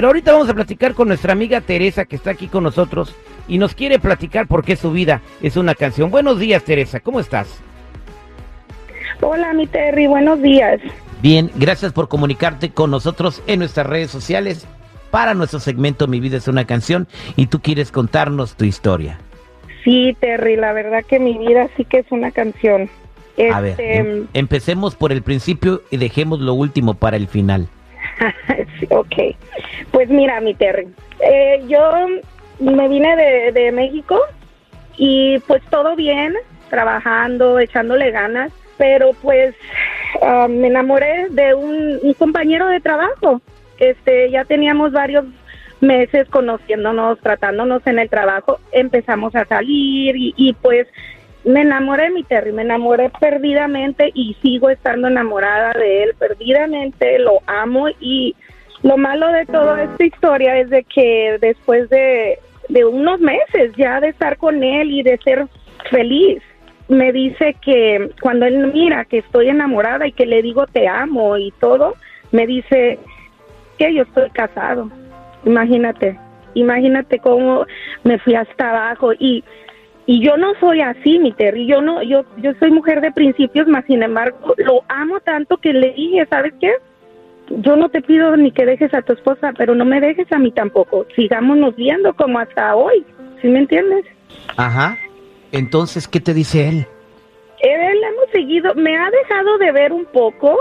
Pero ahorita vamos a platicar con nuestra amiga Teresa que está aquí con nosotros y nos quiere platicar por qué su vida es una canción. Buenos días, Teresa, ¿cómo estás? Hola, mi Terry, buenos días. Bien, gracias por comunicarte con nosotros en nuestras redes sociales para nuestro segmento Mi vida es una canción y tú quieres contarnos tu historia. Sí, Terry, la verdad que mi vida sí que es una canción. A ver, Este, em- empecemos por el principio y dejemos lo último para el final. ok. Pues mira, mi Terry, eh, yo me vine de, de México y pues todo bien, trabajando, echándole ganas, pero pues ah, me enamoré de un, compañero de trabajo. Este, ya teníamos varios meses conociéndonos, tratándonos en el trabajo, empezamos a salir y pues me enamoré, mi Terry, me enamoré perdidamente y sigo estando enamorada de él perdidamente, lo amo y lo malo de toda esta historia es de que después de, de unos meses ya de estar con él y de ser feliz, me dice que cuando él mira que estoy enamorada y que le digo te amo y todo, me dice que yo estoy casado. Imagínate, imagínate cómo me fui hasta abajo y y yo no soy así, mi Terry, yo no yo yo soy mujer de principios, más sin embargo, lo amo tanto que le dije, ¿sabes qué? Yo no te pido ni que dejes a tu esposa, pero no me dejes a mí tampoco. Sigámonos viendo como hasta hoy. ¿Sí me entiendes? Ajá. Entonces, ¿qué te dice él? Él hemos seguido, me ha dejado de ver un poco,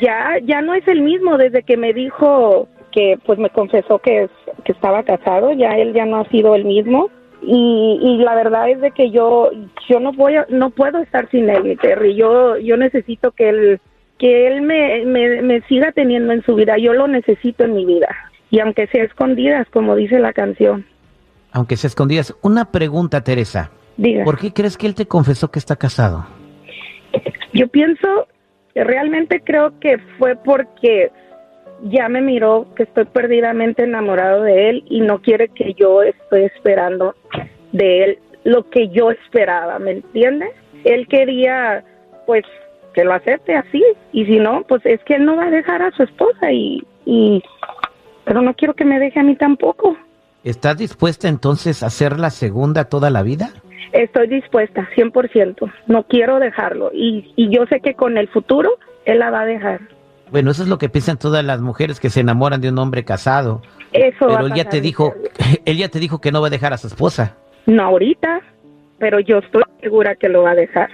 ya, ya no es el mismo desde que me dijo que pues me confesó que, es- que estaba casado, ya él ya no ha sido el mismo y, y la verdad es de que yo, yo no voy a- no puedo estar sin él, mi Terry, yo, yo necesito que él, que él me, me, me siga teniendo en su vida, yo lo necesito en mi vida y aunque sea escondidas, como dice la canción, Aunque se escondías. Una pregunta, Teresa. diga. ¿Por qué crees que él te confesó que está casado? Yo pienso, realmente creo que fue porque ya me miró que estoy perdidamente enamorado de él y no quiere que yo estoy esperando de él lo que yo esperaba, ¿me entiendes? Él quería, pues, que lo acepte así y si no, pues es que él no va a dejar a su esposa y, y pero no quiero que me deje a mí tampoco. ¿Estás dispuesta entonces a ser la segunda toda la vida? Estoy dispuesta, 100%. No quiero dejarlo. Y, y yo sé que con el futuro él la va a dejar. Bueno, eso es lo que piensan todas las mujeres que se enamoran de un hombre casado. Eso Pero él ya te dijo, él ya te dijo que no va a dejar a su esposa. No ahorita, pero yo estoy segura que lo va a dejar.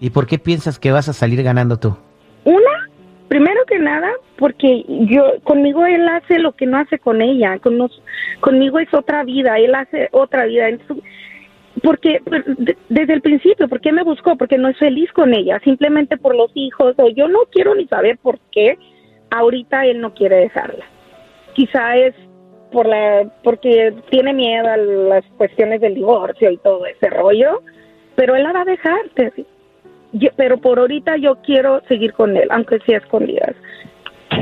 ¿Y por qué piensas que vas a salir ganando tú? Una, primero que nada, porque yo conmigo él hace lo que no hace con ella. Con nos- conmigo es otra vida, él hace otra vida. En su- porque pues, de- desde el principio, ¿por qué me buscó? Porque no es feliz con ella, simplemente por los hijos. O yo no quiero ni saber por qué ahorita él no quiere dejarla. Quizá es por la porque tiene miedo a las cuestiones del divorcio y todo ese rollo, pero él la va a dejar, Terry. Yo- pero por ahorita yo quiero seguir con él, aunque sea escondidas,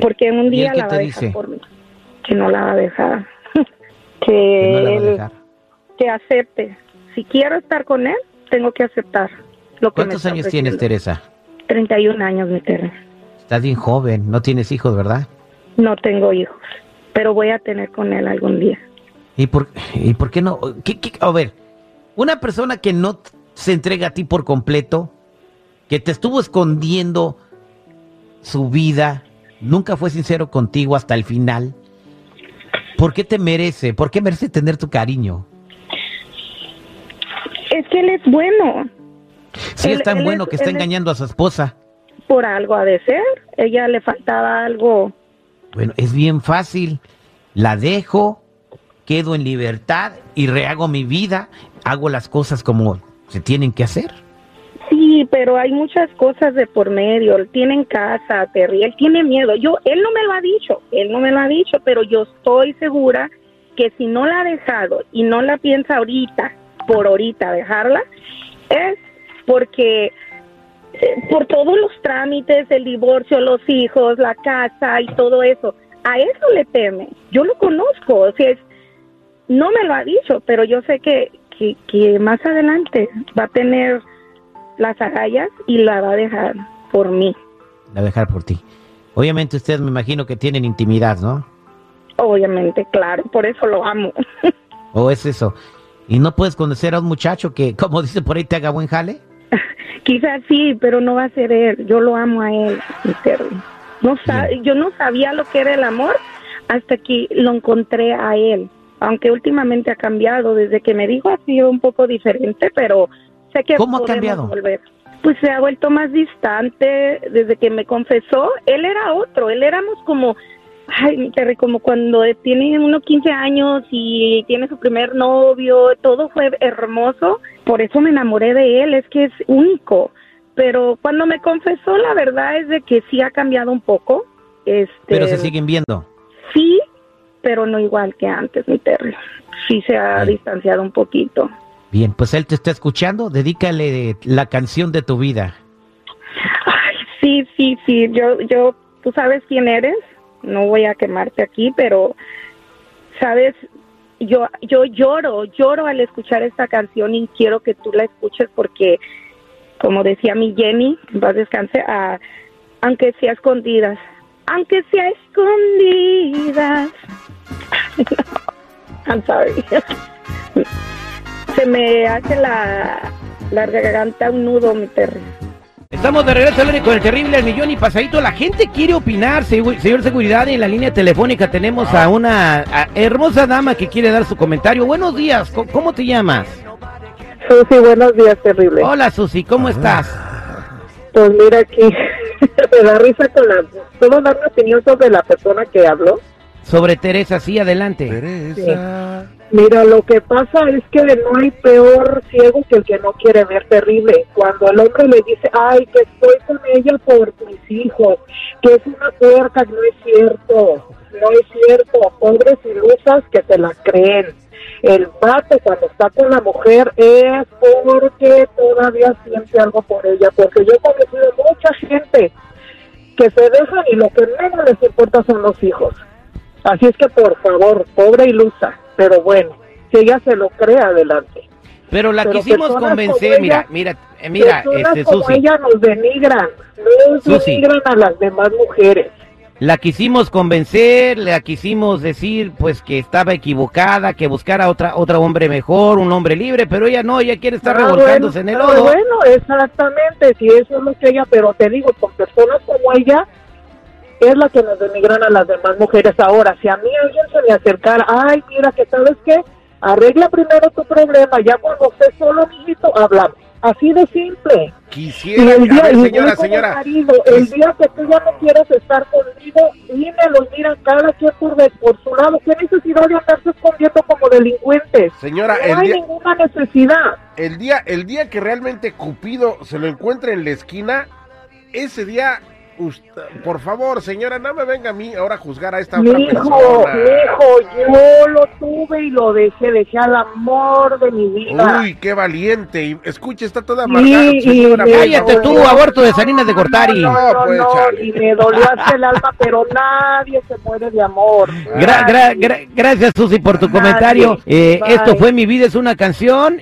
porque un ¿Y él día la va a dejar dice? por mí, que no la va a dejar, que, Que no la va a él- dejar. que acepte. Si quiero estar con él, tengo que aceptar lo que me ¿Cuántos está años tienes. Teresa? 31 años, mi Terry. Estás bien joven, no tienes hijos, ¿verdad? No tengo hijos, pero voy a tener con él algún día. ¿Y por, y por qué no? ¿Qué- qué- a ver, una persona que no se entrega a ti por completo, que te estuvo escondiendo su vida, nunca fue sincero contigo hasta el final, ¿por qué te merece? ¿Por qué merece tener tu cariño? Es que él es bueno, Si Él- es tan bueno es- que está es- engañando a su esposa. por algo ha de ser. Ella le faltaba algo. Bueno, es bien fácil. La dejo, quedo en libertad y rehago mi vida, hago las cosas como se tienen que hacer. Sí, pero hay muchas cosas de por medio. Él tiene en casa, Terry. Él tiene miedo. Yo, él no me lo ha dicho. Él no me lo ha dicho, pero yo estoy segura que si no la ha dejado y no la piensa ahorita, por ahorita dejarla, es porque eh, por todos los trámites, el divorcio, los hijos, la casa y todo eso. A eso le teme. Yo lo conozco. O sea, es- no me lo ha dicho, pero yo sé que, que, que más adelante va a tener las agallas y la va a dejar por mí. La voy a dejar por ti. Obviamente ustedes me imagino que tienen intimidad, ¿no? Obviamente, claro, por eso lo amo. ¿O es eso? ¿Y no puedes conocer a un muchacho que, como dice por ahí, te haga buen jale? Quizás sí, pero no va a ser él. Yo lo amo a él. No yo no sabía lo que era el amor hasta que lo encontré a él. Aunque últimamente ha cambiado, desde que me dijo ha sido un poco diferente, pero sé que ¿Cómo ha podemos cambiado? volver. Pues se ha vuelto más distante desde que me confesó. Él era otro, él éramos como, ay, mi Terry, como cuando tiene unos 15 años y tiene su primer novio, todo fue hermoso. Por eso me enamoré de él, es que es único. Pero cuando me confesó, la verdad es de que sí ha cambiado un poco. Este, Pero se siguen viendo. Sí, pero no igual que antes, mi Terry. Sí se ha distanciado un poquito. Bien, pues él te está escuchando. Dedícale la canción de tu vida. Ay, sí, sí, sí. Yo, yo, tú sabes quién eres. No voy a quemarte aquí, pero sabes, yo, yo lloro, lloro al escuchar esta canción y quiero que tú la escuches porque, como decía mi Jenny, paz descanse, ah, aunque sea escondidas, aunque sea escondidas. I'm sorry. Se me hace la, la garganta un nudo, mi Terry. Estamos de regreso con el terrible al millón y pasadito. La gente quiere opinar, señor seguridad. En la línea telefónica tenemos a una a- hermosa dama que quiere dar su comentario. Buenos días, ¿cómo te llamas? Susi, buenos días, terrible. Hola Susi, ¿cómo estás? Pues mira aquí, me da risa con la... ¿Puedo dar mi opinión sobre la persona que habló? Sobre Teresa, sí, adelante. Teresa. Mira, lo que pasa es que no hay peor ciego que el que no quiere ver terrible. Cuando el hombre le dice, ay, que estoy con ella por mis hijos, que es una puerca, no es cierto, no es cierto. Pobres ilusas que se la creen. El vato cuando está con la mujer es porque todavía siente algo por ella, porque yo he conocido mucha gente que se dejan y lo que menos les importa son los hijos. Así es que por favor, pobre ilusa, pero bueno, si ella se lo cree, adelante. Pero la Pero quisimos convencer, mira, mira, eh, mira, este como Susi, ella nos denigran, nos Susi. denigran a las demás mujeres. la quisimos convencer, la quisimos decir pues que estaba equivocada, que buscara otra otro hombre mejor, un hombre libre, pero ella no, ella quiere estar Ah, revolcándose bueno, en el ah, lodo. Bueno, exactamente, si eso es lo que ella, pero te digo, con personas como ella, es la que nos denigran a las demás mujeres. Ahora, si a mí alguien se me acercara, ay, mira, que sabes qué, arregla primero tu problema, ya cuando estés solo, mijito, hablamos. Así de simple. Y Quisiera. el día, ver, y señora, como señora. marido, el día que tú ya no quieres estar conmigo, dímelo, mira, cada quien por, de- por su lado. ¿Qué necesidad de andarse escondiendo como delincuentes? Señora, No el hay día, ninguna necesidad. el día, el día que realmente Cupido se lo encuentre en la esquina, ese día, ust- por favor, señora, no me venga a mí ahora a juzgar a esta Mi otra hijo, persona. mi hijo, yo lo tuve y lo dejé, dejé al amor de mi vida. Uy, qué valiente. Y escuche, está toda amargada. señora, me- Cállate tú, aborto de Salinas de Gortari. No, no, pues, no, y me dolió hasta el alma, pero nadie se muere de amor. Gra- gra- gra- gracias Susi por tu Nadie. comentario. Eh, esto fue Mi vida es una canción